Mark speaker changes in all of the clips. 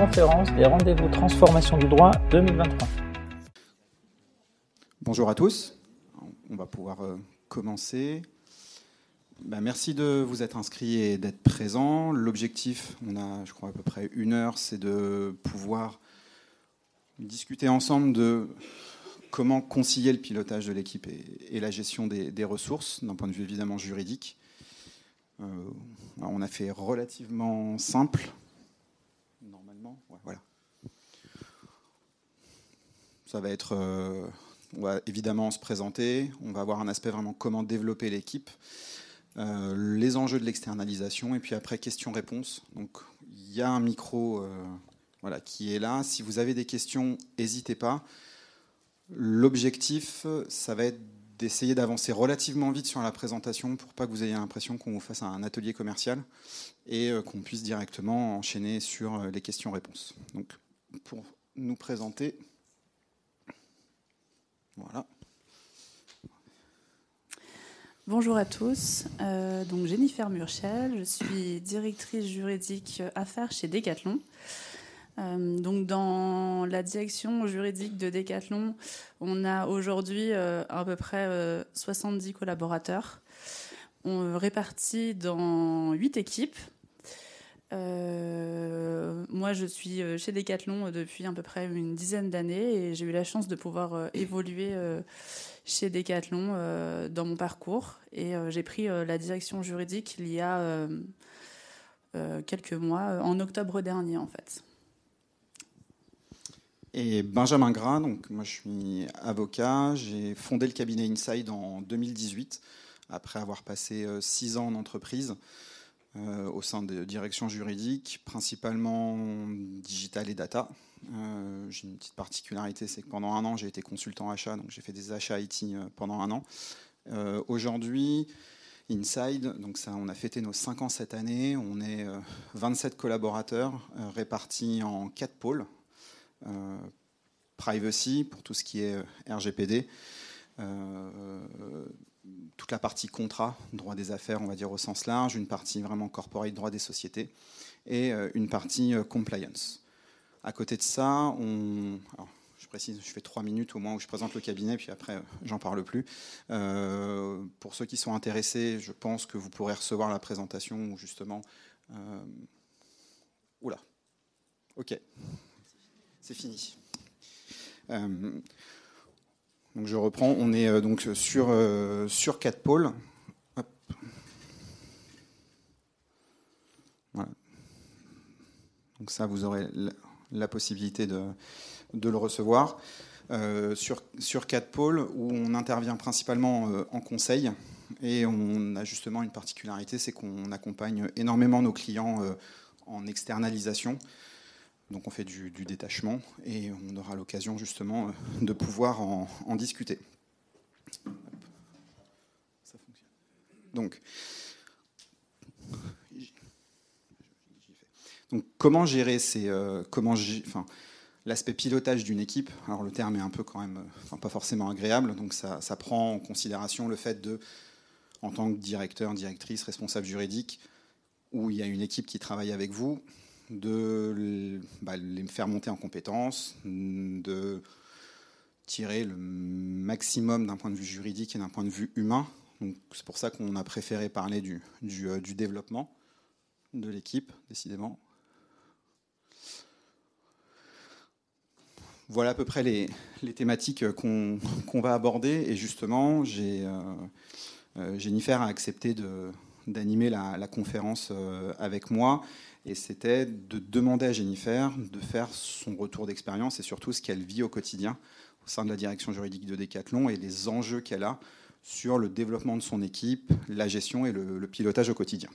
Speaker 1: conférence des rendez-vous transformation du droit 2023.
Speaker 2: Bonjour à tous. On va pouvoir euh, commencer. Ben, merci de vous être inscrits et d'être présents. L'objectif, on a, je crois, à peu près une heure, c'est de pouvoir discuter ensemble de comment concilier le pilotage de l'équipe et, la gestion des, ressources, d'un point de vue évidemment juridique. Euh, on a fait relativement simple. Normalement, voilà. Ça va être, euh, on va évidemment se présenter. On va avoir un aspect vraiment comment développer l'équipe, euh, les enjeux de l'externalisation, et puis après questions-réponses. Donc il y a un micro, voilà, qui est là. Si vous avez des questions, n'hésitez pas. L'objectif, ça va être d'essayer d'avancer relativement vite sur la présentation pour pas que vous ayez l'impression qu'on vous fasse un atelier commercial et euh, qu'on puisse directement enchaîner sur euh, les questions-réponses. Donc, pour nous présenter,
Speaker 3: Bonjour à tous, euh, donc Jennifer Murchel, je suis directrice juridique affaires chez Decathlon. Euh, donc dans la direction juridique de Decathlon, on a aujourd'hui euh, à peu près 70 euh, collaborateurs. On dans 8 équipes. Moi, je suis chez Decathlon depuis à peu près une dizaine d'années et j'ai eu la chance de pouvoir évoluer chez Decathlon dans mon parcours. Et j'ai pris la direction juridique il y a quelques mois, en octobre dernier en fait.
Speaker 2: Et Benjamin Gras, donc moi je suis avocat, j'ai fondé le cabinet Inside en 2018, après avoir passé euh, six ans en entreprise euh, au sein de directions juridiques, principalement digital et data. Euh, j'ai une petite particularité, c'est que pendant un an j'ai été consultant achat, donc j'ai fait des achats IT pendant un an. Aujourd'hui, Inside, donc ça, on a fêté nos 5 ans cette année. On est 27 collaborateurs répartis en quatre pôles. Euh, privacy pour tout ce qui est euh, RGPD, euh, toute la partie contrat, droit des affaires, on va dire au sens large, une partie vraiment corporate, droit des sociétés, et une partie compliance. À côté de ça, on, je précise, je fais trois minutes au moins où je présente le cabinet, puis après, j'en parle plus. pour ceux qui sont intéressés, je pense que vous pourrez recevoir la présentation où justement. Oula. Ok c'est fini. Euh, je reprends. On est euh, donc sur, euh, sur quatre pôles. Donc ça, vous aurez la, possibilité de, le recevoir. sur, sur quatre pôles où on intervient principalement en conseil et on a justement une particularité, c'est qu'on accompagne énormément nos clients en externalisation. Donc on fait du, détachement et on aura l'occasion justement euh, de pouvoir en, discuter. Donc, comment gérer ces, euh, comment enfin, l'aspect pilotage d'une équipe? Alors le terme est un peu quand même, enfin, pas forcément agréable. Donc ça, ça, prend en considération le fait de, en tant que directeur, directrice, responsable juridique, où il y a une équipe qui travaille avec vous, de bah, les faire monter en compétences, de tirer le maximum d'un point de vue juridique et d'un point de vue humain. C'est pour ça qu'on a préféré parler du, du, euh, développement de l'équipe, décidément. Voilà à peu près les, thématiques qu'on va aborder. Et justement, euh, euh, Jennifer a accepté d'animer la, conférence avec moi et c'était de demander à Jennifer de faire son retour d'expérience et surtout ce qu'elle vit au quotidien au sein de la direction juridique de Decathlon et les enjeux qu'elle a sur le développement de son équipe, la gestion et le, pilotage au quotidien.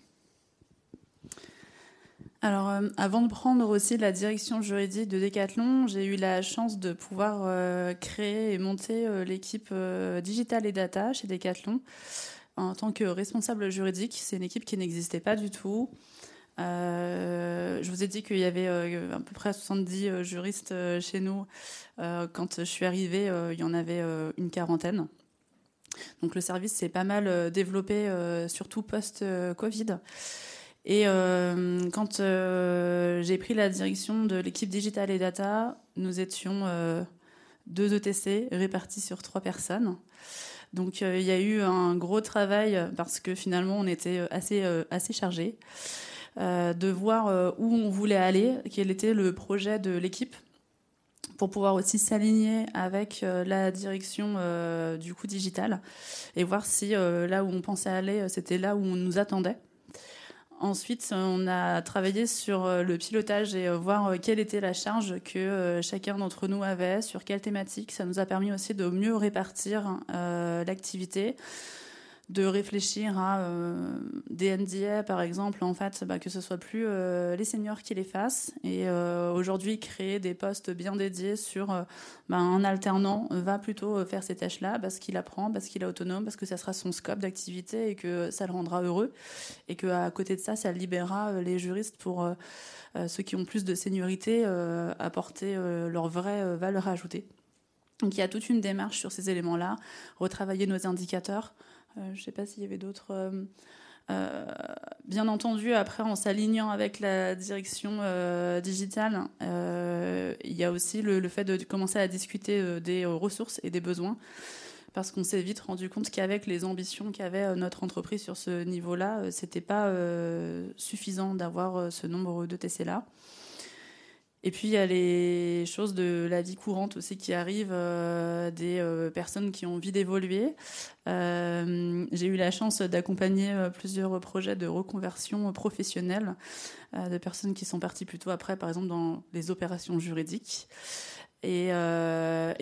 Speaker 3: Alors, euh, avant de prendre aussi la direction juridique de Decathlon, j'ai eu la chance de pouvoir euh, créer et monter euh, l'équipe Digital et Data chez Decathlon en tant que responsable juridique. C'est une équipe qui n'existait pas du tout. Euh, je vous ai dit qu'il y avait euh, à peu près 70 euh, juristes chez nous. quand je suis arrivée, il y en avait une quarantaine. Donc le service s'est pas mal développé, surtout post-Covid. Et quand j'ai pris la direction de l'équipe Digital et Data, nous étions deux ETC répartis sur trois personnes. Donc il y a eu un gros travail parce que finalement on était assez, assez chargés. De voir où on voulait aller, quel était le projet de l'équipe pour pouvoir aussi s'aligner avec euh, la direction euh, du coup digital et voir si euh, là où on pensait aller, c'était là où on nous attendait. Ensuite, on a travaillé sur le pilotage et voir quelle était la charge que chacun d'entre nous avait, sur quelle thématique. Ça nous a permis aussi de mieux répartir l'activité de réfléchir à euh, des NDA, par exemple, en fait, bah, que ce soit plus euh, les seniors qui les fassent. Et euh, aujourd'hui, créer des postes bien dédiés sur bah, un alternant va plutôt faire ces tâches-là parce qu'il apprend, parce qu'il est autonome, parce que ça sera son scope d'activité et que ça le rendra heureux. Et qu'à côté de ça, ça libérera les juristes pour ceux qui ont plus de seniorité apporter leur vraie valeur ajoutée. Donc il y a toute une démarche sur ces éléments-là, retravailler nos indicateurs, euh, je ne sais pas s'il y avait d'autres. Euh, euh, bien entendu, après, en s'alignant avec la direction digitale, il y a aussi le, fait de commencer à discuter des ressources et des besoins, parce qu'on s'est vite rendu compte qu'avec les ambitions qu'avait notre entreprise sur ce niveau-là, c'était pas suffisant d'avoir ce nombre de TC-là. Et puis il y a les choses de la vie courante aussi qui arrivent, euh, des euh, personnes qui ont envie d'évoluer. Euh, j'ai eu la chance d'accompagner plusieurs projets de reconversion professionnelle de personnes qui sont parties plutôt après, par exemple dans les opérations juridiques. Et,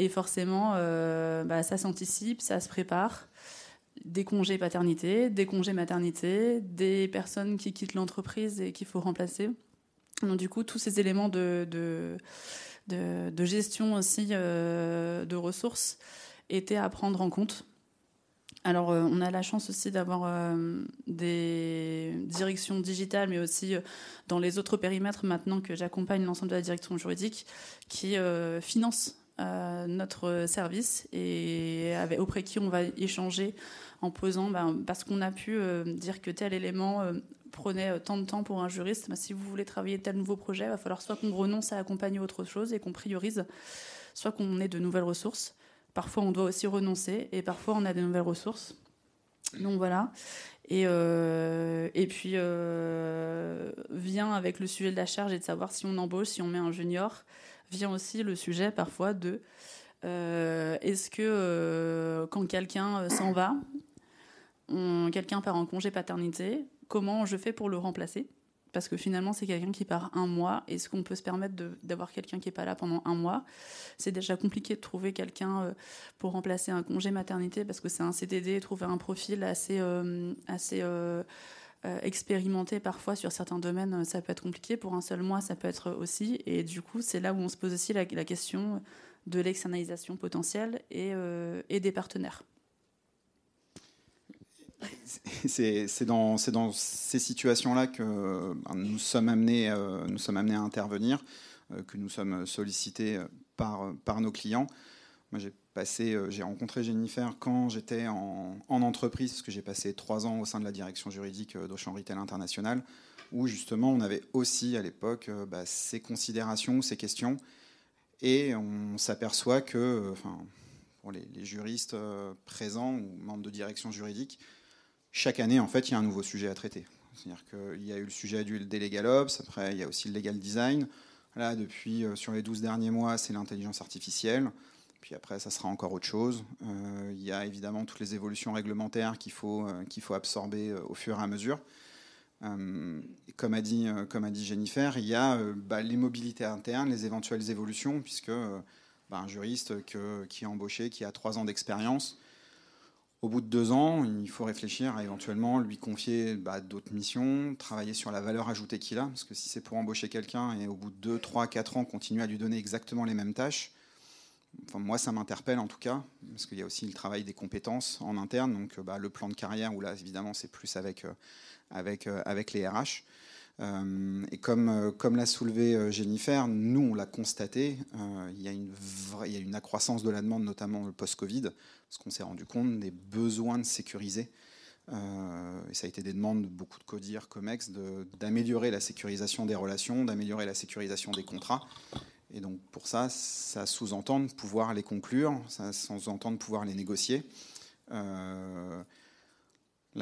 Speaker 3: forcément, bah, ça s'anticipe, ça se prépare des congés paternité, des congés maternité, des personnes qui quittent l'entreprise et qu'il faut remplacer. Donc du coup, tous ces éléments de, de, gestion aussi euh, de ressources étaient à prendre en compte. Alors, euh, on a la chance aussi d'avoir euh, des directions digitales, mais aussi dans les autres périmètres, maintenant que j'accompagne l'ensemble de la direction juridique, qui financent notre service et auprès qui on va échanger en posant, ben, parce qu'on a pu dire que tel élément prenait euh, tant de temps pour un juriste, bah, si vous voulez travailler tel nouveau projet, il va falloir soit qu'on renonce à accompagner autre chose et qu'on priorise, soit qu'on ait de nouvelles ressources. Parfois, on doit aussi renoncer et parfois, on a des nouvelles ressources. Donc voilà. Et, euh, et puis, euh, vient avec le sujet de la charge et de savoir si on embauche, si on met un junior, vient aussi le sujet parfois de est-ce que quand quelqu'un s'en va, quelqu'un part en congé paternité, comment je fais pour le remplacer parce que finalement c'est quelqu'un qui part un mois. Est-ce qu'on peut se permettre d'avoir quelqu'un qui n'est pas là pendant un mois? C'est déjà compliqué de trouver quelqu'un euh, pour remplacer un congé maternité parce que c'est un CDD, trouver un profil assez, euh, euh, expérimenté parfois sur certains domaines, ça peut être compliqué. Pour un seul mois, ça peut être aussi. Et du coup, c'est là où on se pose aussi la, question de l'externalisation potentielle et, et des partenaires
Speaker 2: c'est dans, ces situations-là que ben, nous, sommes amenés, euh, nous sommes amenés à intervenir, euh, que nous sommes sollicités par, par nos clients. Moi, j'ai euh, rencontré Jennifer quand j'étais en, entreprise, parce que j'ai passé trois ans au sein de la direction juridique d'Auchan Retail International, où justement on avait aussi à l'époque bah, ces considérations, ces questions, et on s'aperçoit que, pour les juristes présents ou membres de direction juridique, chaque année, en fait, il y a un nouveau sujet à traiter. C'est-à-dire qu'il y a eu le sujet du Legal Ops, après, il y a aussi le Legal Design. Là, depuis, euh, sur les 12 derniers mois, c'est l'intelligence artificielle. Puis après, ça sera encore autre chose. Euh, il y a évidemment toutes les évolutions réglementaires qu'il faut, euh, qu'il faut absorber au fur et à mesure. comme, a dit, comme a dit Jennifer, il y a bah, les mobilités internes, les éventuelles évolutions, puisque bah, un juriste qui est embauché, qui a trois ans d'expérience, au bout de deux ans, il faut réfléchir à éventuellement lui confier bah, d'autres missions, travailler sur la valeur ajoutée qu'il a, parce que si c'est pour embaucher quelqu'un et au bout de deux, trois, quatre ans continuer à lui donner exactement les mêmes tâches, enfin, moi ça m'interpelle en tout cas, parce qu'il y a aussi le travail des compétences en interne, donc bah, le plan de carrière où là évidemment c'est plus avec, euh, euh, avec les RH. Euh, et comme, comme l'a soulevé Jennifer, nous on l'a constaté, il, y a une il y a une accroissance de la demande, notamment le post-Covid, parce qu'on s'est rendu compte des besoins de sécuriser et ça a été des demandes de beaucoup de CODIR, COMEX, d'améliorer la sécurisation des relations, d'améliorer la sécurisation des contrats. Et donc pour ça, ça sous-entend de pouvoir les conclure, ça sous-entend de pouvoir les négocier. là,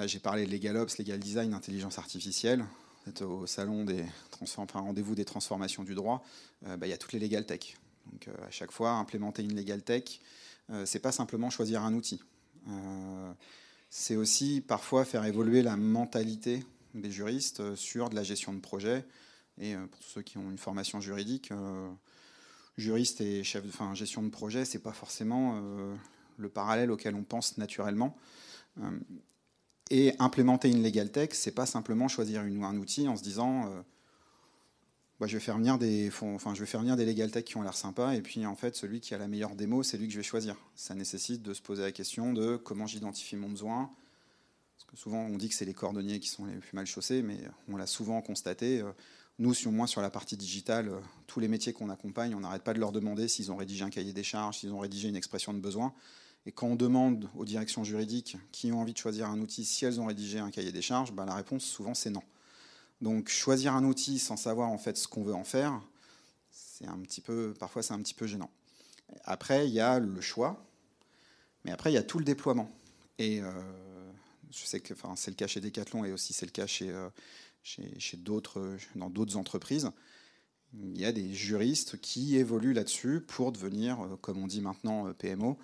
Speaker 2: j'ai parlé de Legal Ops, Legal Design, intelligence artificielle au salon des enfin, rendez-vous des transformations du droit, euh, bah, il y a toutes les legal tech. Donc euh, à chaque fois, implémenter une legal tech, euh, c'est pas simplement choisir un outil. c'est aussi parfois faire évoluer la mentalité des juristes sur de la gestion de projet. Et pour ceux qui ont une formation juridique, juriste et chef enfin, gestion de projet, c'est pas forcément le parallèle auquel on pense naturellement. Et implémenter une legal tech, c'est pas simplement choisir un outil en se disant euh, bah, je vais faire venir des enfin je vais faire venir des legal tech qui ont l'air sympas et puis en fait celui qui a la meilleure démo, c'est lui que je vais choisir. Ça nécessite de se poser la question de comment j'identifie mon besoin. Parce que souvent on dit que c'est les cordonniers qui sont les plus mal chaussés, mais on l'a souvent constaté. Euh, nous, sur moins sur la partie digitale, euh, tous les métiers qu'on accompagne, on n'arrête pas de leur demander s'ils ont rédigé un cahier des charges, s'ils ont rédigé une expression de besoin. Et quand on demande aux directions juridiques qui ont envie de choisir un outil, si elles ont rédigé un cahier des charges, ben la réponse souvent c'est non. Donc choisir un outil sans savoir en fait ce qu'on veut en faire, c'est un petit peu, parfois c'est un petit peu gênant. Après il y a le choix, mais après il y a tout le déploiement. Et euh, je sais que enfin, c'est le cas chez Decathlon et aussi c'est le cas chez, euh, chez, chez d'autres, dans d'autres entreprises. Il y a des juristes qui évoluent là-dessus pour devenir, euh, comme on dit maintenant, PMO,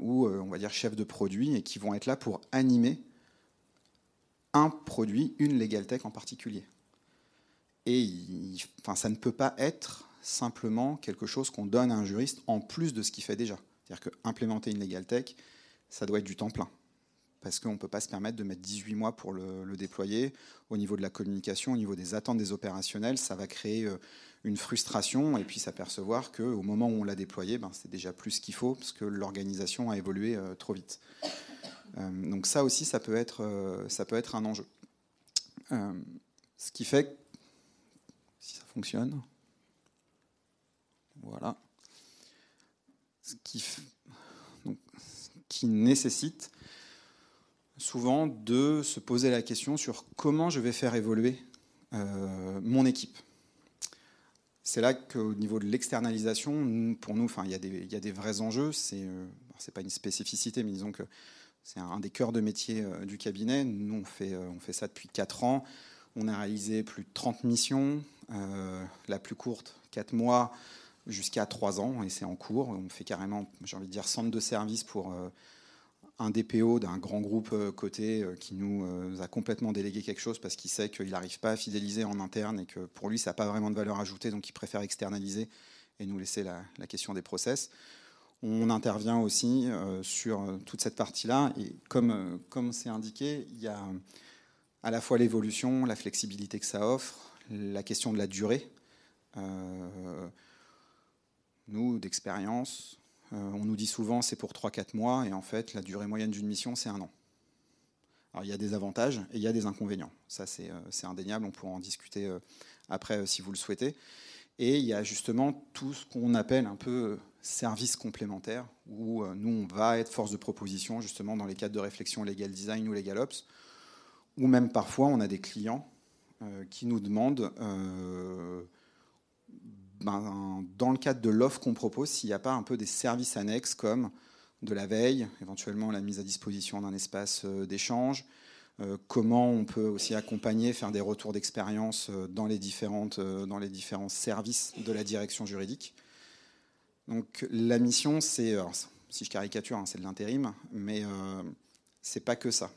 Speaker 2: ou euh, on va dire chefs de produit, et qui vont être là pour animer un produit, une legal tech en particulier. Et ça ne peut pas être simplement quelque chose qu'on donne à un juriste en plus de ce qu'il fait déjà. C'est-à-dire qu'implémenter une legal tech, ça doit être du temps plein. Parce qu'on ne peut pas se permettre de mettre 18 mois pour le, déployer. Au niveau de la communication, au niveau des attentes des opérationnels, ça va créer euh, une frustration et puis s'apercevoir qu'au moment où on l'a déployé, ben, c'est déjà plus qu'il faut parce que l'organisation a évolué euh, trop vite. Euh, donc ça aussi, ça peut être, ça peut être un enjeu. ce qui fait, si ça fonctionne, voilà, ce qui nécessite souvent de se poser la question sur comment je vais faire évoluer mon équipe c'est là qu'au niveau de l'externalisation, pour nous, il, y a des, vrais enjeux. C'est n'est euh, pas une spécificité, mais disons que c'est un des cœurs de métier euh, du cabinet. Nous, on fait, euh, on fait ça depuis 4 ans. On a réalisé plus de 30 missions, la plus courte, 4 mois, jusqu'à 3 ans, et c'est en cours. On fait carrément, j'ai envie de dire, centre de service pour un DPO d'un grand groupe euh, côté euh, qui nous euh, a complètement délégué quelque chose parce qu'il sait qu'il n'arrive pas à fidéliser en interne et que pour lui, ça n'a pas vraiment de valeur ajoutée, donc il préfère externaliser et nous laisser la, question des process. On intervient aussi sur toute cette partie-là et comme comme c'est indiqué, il y a à la fois l'évolution, la flexibilité que ça offre, la question de la durée. nous, d'expérience, on nous dit souvent c'est pour 3-4 mois, et en fait, la durée moyenne d'une mission, c'est un an. Alors, il y a des avantages et il y a des inconvénients. Ça, c'est euh, indéniable. On pourra en discuter euh, après si vous le souhaitez. Et il y a justement tout ce qu'on appelle un peu service complémentaire, où nous, on va être force de proposition, justement, dans les cadres de réflexion legal design ou legal ops, ou même parfois, on a des clients qui nous demandent ben, dans le cadre de l'offre qu'on propose, s'il n'y a pas un peu des services annexes comme de la veille, éventuellement la mise à disposition d'un espace euh, d'échange, euh, comment on peut aussi accompagner, faire des retours d'expérience euh, dans, les dans les différents services de la direction juridique. Donc la mission, c'est, si je caricature, hein, c'est de l'intérim, mais euh, c'est pas que ça.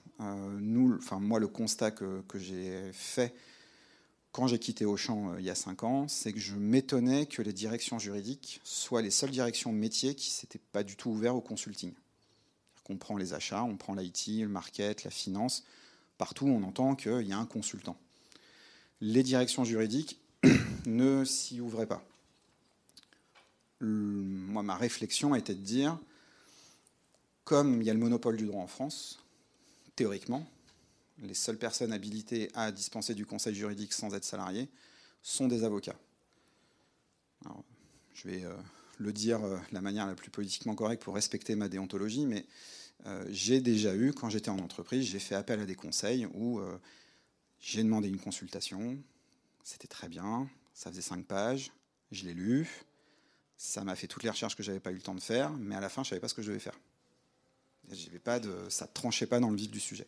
Speaker 2: nous, enfin moi, le constat que j'ai fait quand j'ai quitté Auchan euh, il y a cinq ans, c'est que je m'étonnais que les directions juridiques soient les seules directions de métier qui s'étaient pas du tout ouvertes au consulting. On prend les achats, on prend l'IT, le market, la finance. Partout, on entend qu'il y a un consultant. Les directions juridiques ne s'y ouvraient pas. Moi, ma réflexion était de dire, comme il y a le monopole du droit en France, théoriquement, les seules personnes habilitées à dispenser du conseil juridique sans être salariés sont des avocats. je vais euh, le dire euh, de la manière la plus politiquement correcte pour respecter ma déontologie, mais j'ai déjà eu, quand j'étais en entreprise, j'ai fait appel à des conseils où j'ai demandé une consultation, c'était très bien, ça faisait cinq pages, je l'ai lu, ça m'a fait toutes les recherches que j'avais pas eu le temps de faire, mais à la fin, je savais pas ce que je devais faire. Pas de, ça ne tranchait pas dans le vif du sujet.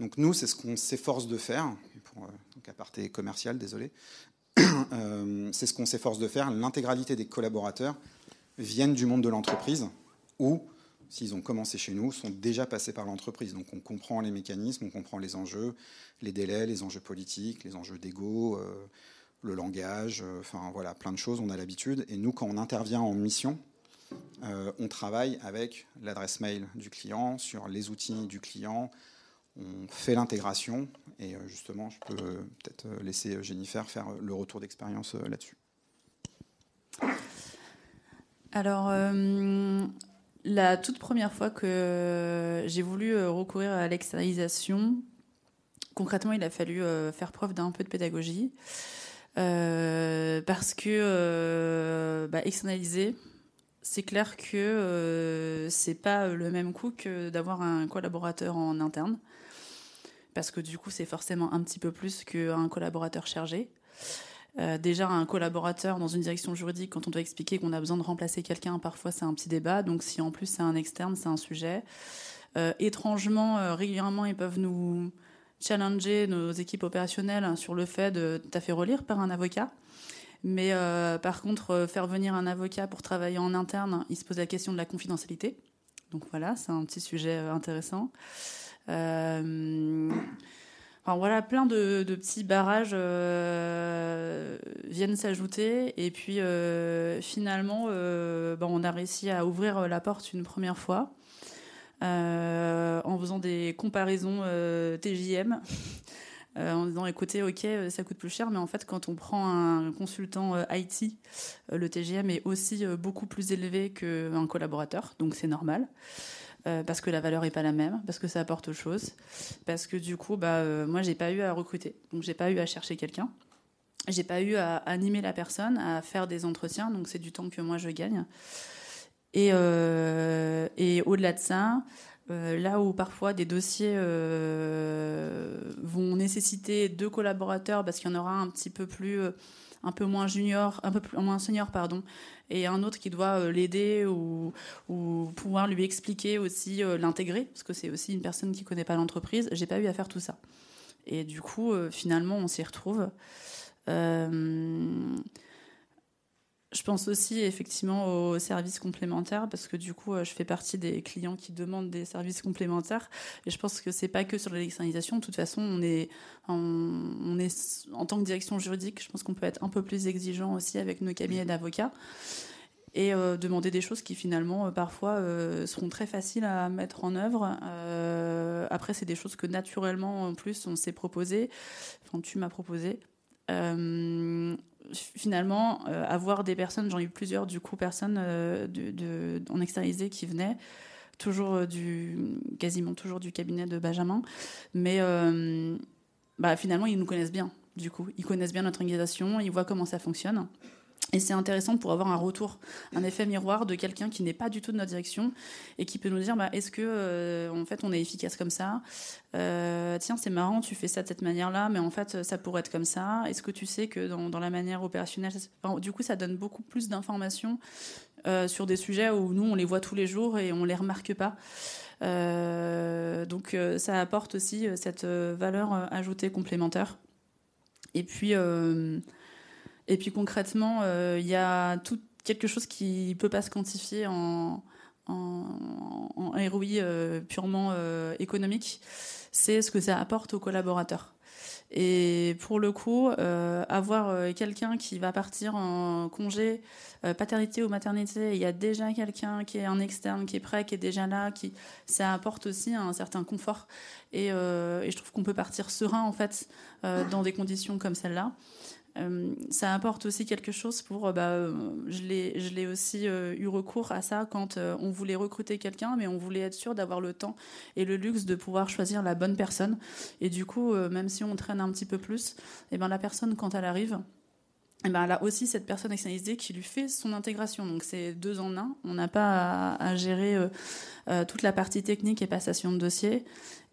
Speaker 2: Donc nous, c'est ce qu'on s'efforce de faire, pour, euh, donc à parté commercial, désolé, euh, c'est ce qu'on s'efforce de faire. L'intégralité des collaborateurs viennent du monde de l'entreprise ou, s'ils ont commencé chez nous, sont déjà passés par l'entreprise. Donc on comprend les mécanismes, on comprend les enjeux, les délais, les enjeux politiques, les enjeux d'ego, euh, le langage, enfin voilà, plein de choses, on a l'habitude. Et nous, quand on intervient en mission, on travaille avec l'adresse mail du client, sur les outils du client, on fait l'intégration et euh, justement, je peux euh, peut-être euh, laisser Jennifer faire le retour d'expérience là-dessus.
Speaker 3: Alors, la toute première fois que j'ai voulu recourir à l'externalisation, concrètement, il a fallu faire preuve d'un peu de pédagogie. parce que bah, externaliser, c'est clair que c'est pas le même coup que d'avoir un collaborateur en interne parce que du coup, c'est forcément un petit peu plus qu'un collaborateur chargé. Euh, déjà, un collaborateur dans une direction juridique, quand on doit expliquer qu'on a besoin de remplacer quelqu'un, parfois c'est un petit débat. Donc, si en plus c'est un externe, c'est un sujet. Euh, étrangement, euh, régulièrement, ils peuvent nous challenger, nos équipes opérationnelles, sur le fait de t'as fait relire par un avocat. Mais par contre, faire venir un avocat pour travailler en interne, il se pose la question de la confidentialité. Donc voilà, c'est un petit sujet intéressant. Euh, enfin, voilà, plein de, petits barrages euh, viennent s'ajouter. Et puis euh, finalement, ben, on a réussi à ouvrir la porte une première fois. en faisant des comparaisons TJM, en disant écoutez, ok, ça coûte plus cher, mais en fait, quand on prend un consultant IT, le TJM est aussi beaucoup plus élevé qu'un collaborateur, donc c'est normal. Euh, parce que la valeur est pas la même, parce que ça apporte autre chose, parce que du coup, bah, euh, moi, j'ai pas eu à recruter, donc j'ai pas eu à chercher quelqu'un, j'ai pas eu à animer la personne, à faire des entretiens, donc c'est du temps que moi je gagne. Et, euh, et au-delà de ça, là où parfois des dossiers vont nécessiter deux collaborateurs, parce qu'il y en aura un petit peu plus un peu moins junior, un peu plus, moins senior, pardon, et un autre qui doit euh, l'aider ou, ou, pouvoir lui expliquer aussi euh, l'intégrer, parce que c'est aussi une personne qui connaît pas l'entreprise. J'ai pas eu à faire tout ça. Et du coup, euh, finalement, on s'y retrouve. Je pense aussi effectivement aux services complémentaires parce que du coup, je fais partie des clients qui demandent des services complémentaires et je pense que c'est pas que sur l'externalisation. De toute façon, on est, on, est en tant que direction juridique, je pense qu'on peut être un peu plus exigeant aussi avec nos cabinets d'avocats et euh, demander des choses qui finalement euh, parfois euh, seront très faciles à mettre en œuvre. après, c'est des choses que naturellement en plus on s'est proposé, enfin tu m'as proposé finalement, euh, avoir des personnes, j'en ai eu plusieurs du coup, personnes euh, en externalisé qui venaient, toujours euh, du, quasiment toujours du cabinet de Benjamin, mais bah, finalement, ils nous connaissent bien, du coup. Ils connaissent bien notre organisation, ils voient comment ça fonctionne. Et c'est intéressant pour avoir un retour, un effet miroir de quelqu'un qui n'est pas du tout de notre direction et qui peut nous dire bah, est-ce que euh, en fait on est efficace comme ça? Euh, Tiens, c'est marrant, tu fais ça de cette manière-là, mais en fait ça pourrait être comme ça. Est-ce que tu sais que dans, la manière opérationnelle, du coup ça donne beaucoup plus d'informations euh, sur des sujets où nous on les voit tous les jours et on les remarque pas. donc ça apporte aussi cette valeur ajoutée complémentaire. Et puis et puis concrètement, euh, il y a tout quelque chose qui ne peut pas se quantifier en, en, euh, purement euh, économique, c'est ce que ça apporte aux collaborateurs. Et pour le coup, avoir quelqu'un qui va partir en congé paternité ou maternité, il y a déjà quelqu'un qui est en externe, qui est prêt, qui est déjà là, qui ça apporte aussi un certain confort. Et, et je trouve qu'on peut partir serein en fait dans des conditions comme celle-là. Euh, ça apporte aussi quelque chose pour. Euh, bah, euh, je l'ai aussi eu recours à ça quand on voulait recruter quelqu'un, mais on voulait être sûr d'avoir le temps et le luxe de pouvoir choisir la bonne personne. Et du coup, même si on traîne un petit peu plus, et eh ben la personne quand elle arrive, et ben là aussi cette personne externalisée qui lui fait son intégration. Donc c'est deux en un. On n'a pas à, gérer toute la partie technique et passation de dossier.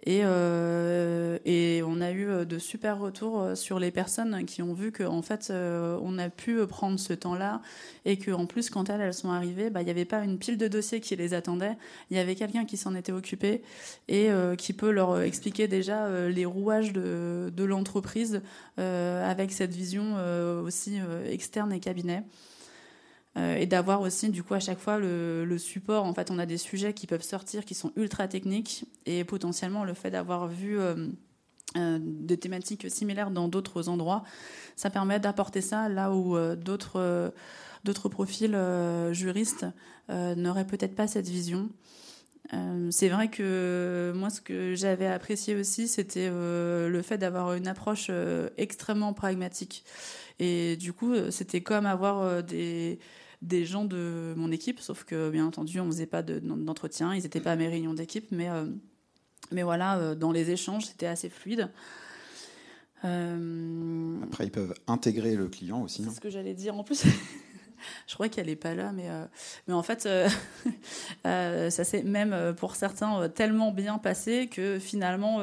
Speaker 3: Et, euh, et on a eu de super retours sur les personnes qui ont vu qu'en fait on a pu prendre ce temps-là et qu'en plus quand elles, elles sont arrivées, bah, il n'y avait pas une pile de dossiers qui les attendait. Il y avait quelqu'un qui s'en était occupé et qui peut leur expliquer déjà les rouages de, l'entreprise avec cette vision aussi euh, externe et cabinet. Euh, et d'avoir aussi du coup à chaque fois le, support. En fait, on a des sujets qui peuvent sortir qui sont ultra techniques et potentiellement le fait d'avoir vu euh, des thématiques similaires dans d'autres endroits, ça permet d'apporter ça là où d'autres d'autres profils juristes n'auraient peut-être pas cette vision. c'est vrai que moi, ce que j'avais apprécié aussi, c'était le fait d'avoir une approche extrêmement pragmatique. Et du coup, euh, c'était comme avoir euh, des, des gens de mon équipe, sauf que bien entendu, on ne faisait pas d'entretien, ils n'étaient pas à mes réunions d'équipe, mais, euh, mais voilà, dans les échanges, c'était assez fluide.
Speaker 2: Après, ils peuvent intégrer le client aussi.
Speaker 3: C'est ce que j'allais dire en plus. je crois qu'elle n'est pas là, mais, mais en fait, ça s'est même pour certains tellement bien passé que finalement,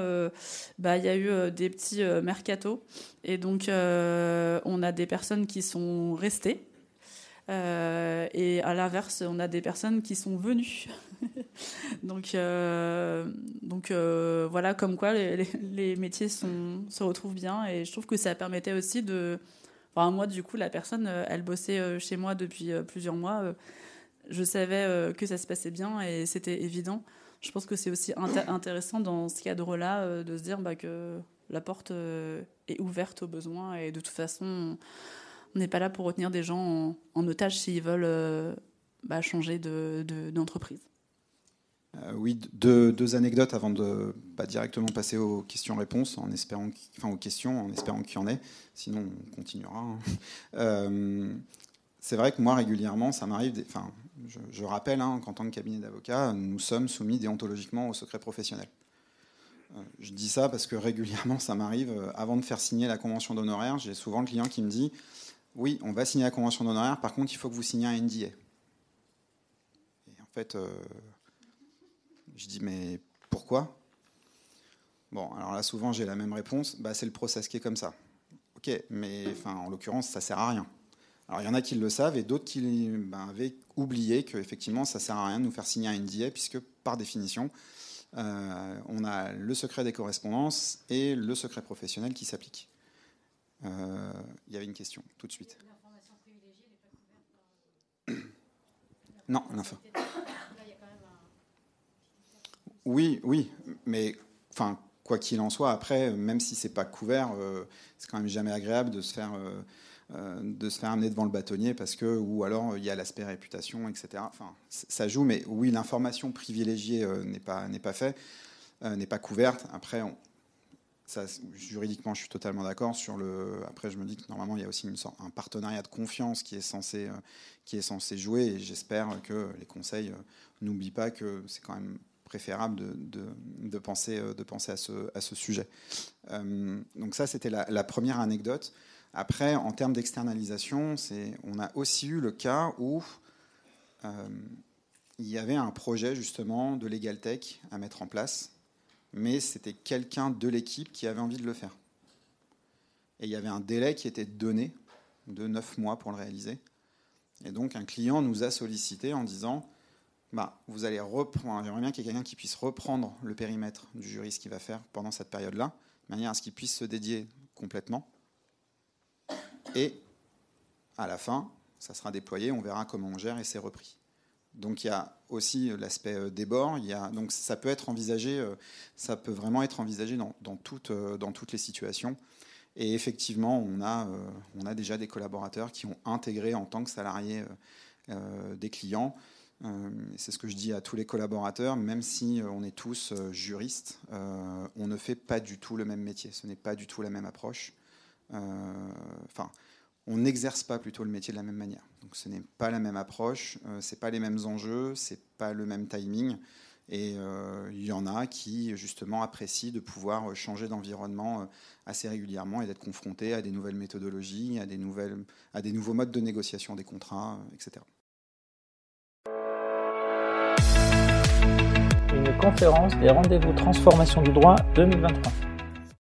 Speaker 3: bah, il y a eu des petits mercatos et donc, euh, on a des personnes qui sont restées. Euh, et à l'inverse, on a des personnes qui sont venues. donc, euh, donc voilà, comme quoi les, métiers se retrouvent bien. Et je trouve que ça permettait aussi de. Moi, du coup, la personne, elle bossait chez moi depuis plusieurs mois. Je savais que ça se passait bien et c'était évident. Je pense que c'est aussi intéressant dans ce cadre-là de se dire bah, que la porte euh, est ouverte aux besoins et de toute façon, on n'est pas là pour retenir des gens en, otage s'ils veulent euh, bah, changer d'entreprise.
Speaker 2: De, euh, oui, deux, anecdotes avant de pas directement passer aux questions-réponses, en espérant, enfin aux questions, en espérant qu'il y en ait. Sinon, on continuera. Hein. c'est vrai que moi, régulièrement, ça m'arrive. Enfin, je, rappelle hein, qu'en tant que cabinet d'avocat, nous sommes soumis déontologiquement au secret professionnel. Je dis ça parce que régulièrement, ça m'arrive, euh, avant de faire signer la convention d'honoraire, j'ai souvent le client qui me dit Oui, on va signer la convention d'honoraire, par contre, il faut que vous signiez un NDA. Et en fait, euh, je dis Mais pourquoi? Bon, alors là, souvent, j'ai la même réponse bah, c'est le process qui est comme ça. Ok, mais en l'occurrence, ça sert à rien. Alors, il y en a qui le savent et d'autres qui ben, avaient oublié qu'effectivement, ça sert à rien de nous faire signer un NDA, puisque par définition, euh, on a le secret des correspondances et le secret professionnel qui s'applique. Euh, il y avait une question, tout de suite. Non, l'info. Oui, oui, mais enfin, quoi qu'il en soit, après, même si c'est pas couvert, euh, c'est quand même jamais agréable de se faire euh, de se faire amener devant le bâtonnier parce que, ou alors il y a l'aspect réputation, etc. Enfin, ça joue, mais oui, l'information privilégiée n'est pas, n'est pas faite, euh, n'est pas couverte. Après, juridiquement, je suis totalement d'accord. Après, je me dis que normalement, il y a aussi un partenariat de confiance qui est censé, qui est censé jouer. Et j'espère que les conseils n'oublient pas que c'est quand même préférable de, de, penser, à ce, sujet. donc ça, c'était la, première anecdote. Après, en termes d'externalisation, on a aussi eu le cas où euh, il y avait un projet justement de Legal Tech à mettre en place, mais c'était quelqu'un de l'équipe qui avait envie de le faire. Et il y avait un délai qui était donné de 9 mois pour le réaliser. Et donc un client nous a sollicité en disant bah, vous allez reprendre, j'aimerais bien qu'il y ait quelqu'un qui puisse reprendre le périmètre du juriste qui va faire pendant cette période-là, de manière à ce qu'il puisse se dédier complètement et à la fin, ça sera déployé, on verra comment on gère et c'est repris. Donc il y a aussi l'aspect euh, des bords. Il donc ça peut être envisagé, euh, ça peut vraiment être envisagé dans, dans, toutes, euh, dans toutes les situations. Et effectivement, on a, on a déjà des collaborateurs qui ont intégré en tant que salariés des clients. C'est ce que je dis à tous les collaborateurs, même si on est tous juristes, on ne fait pas du tout le même métier. Ce n'est pas du tout la même approche. Enfin, on n'exerce pas plutôt le métier de la même manière. Ce n'est pas la même approche, euh, ce n'est pas les mêmes enjeux, c'est pas le même timing. Et il y en a qui, justement, apprécient de pouvoir changer d'environnement assez régulièrement et d'être confrontés à des nouvelles méthodologies, à des, à des nouveaux modes de négociation des contrats, etc.
Speaker 1: Une conférence des rendez-vous transformation du droit 2023.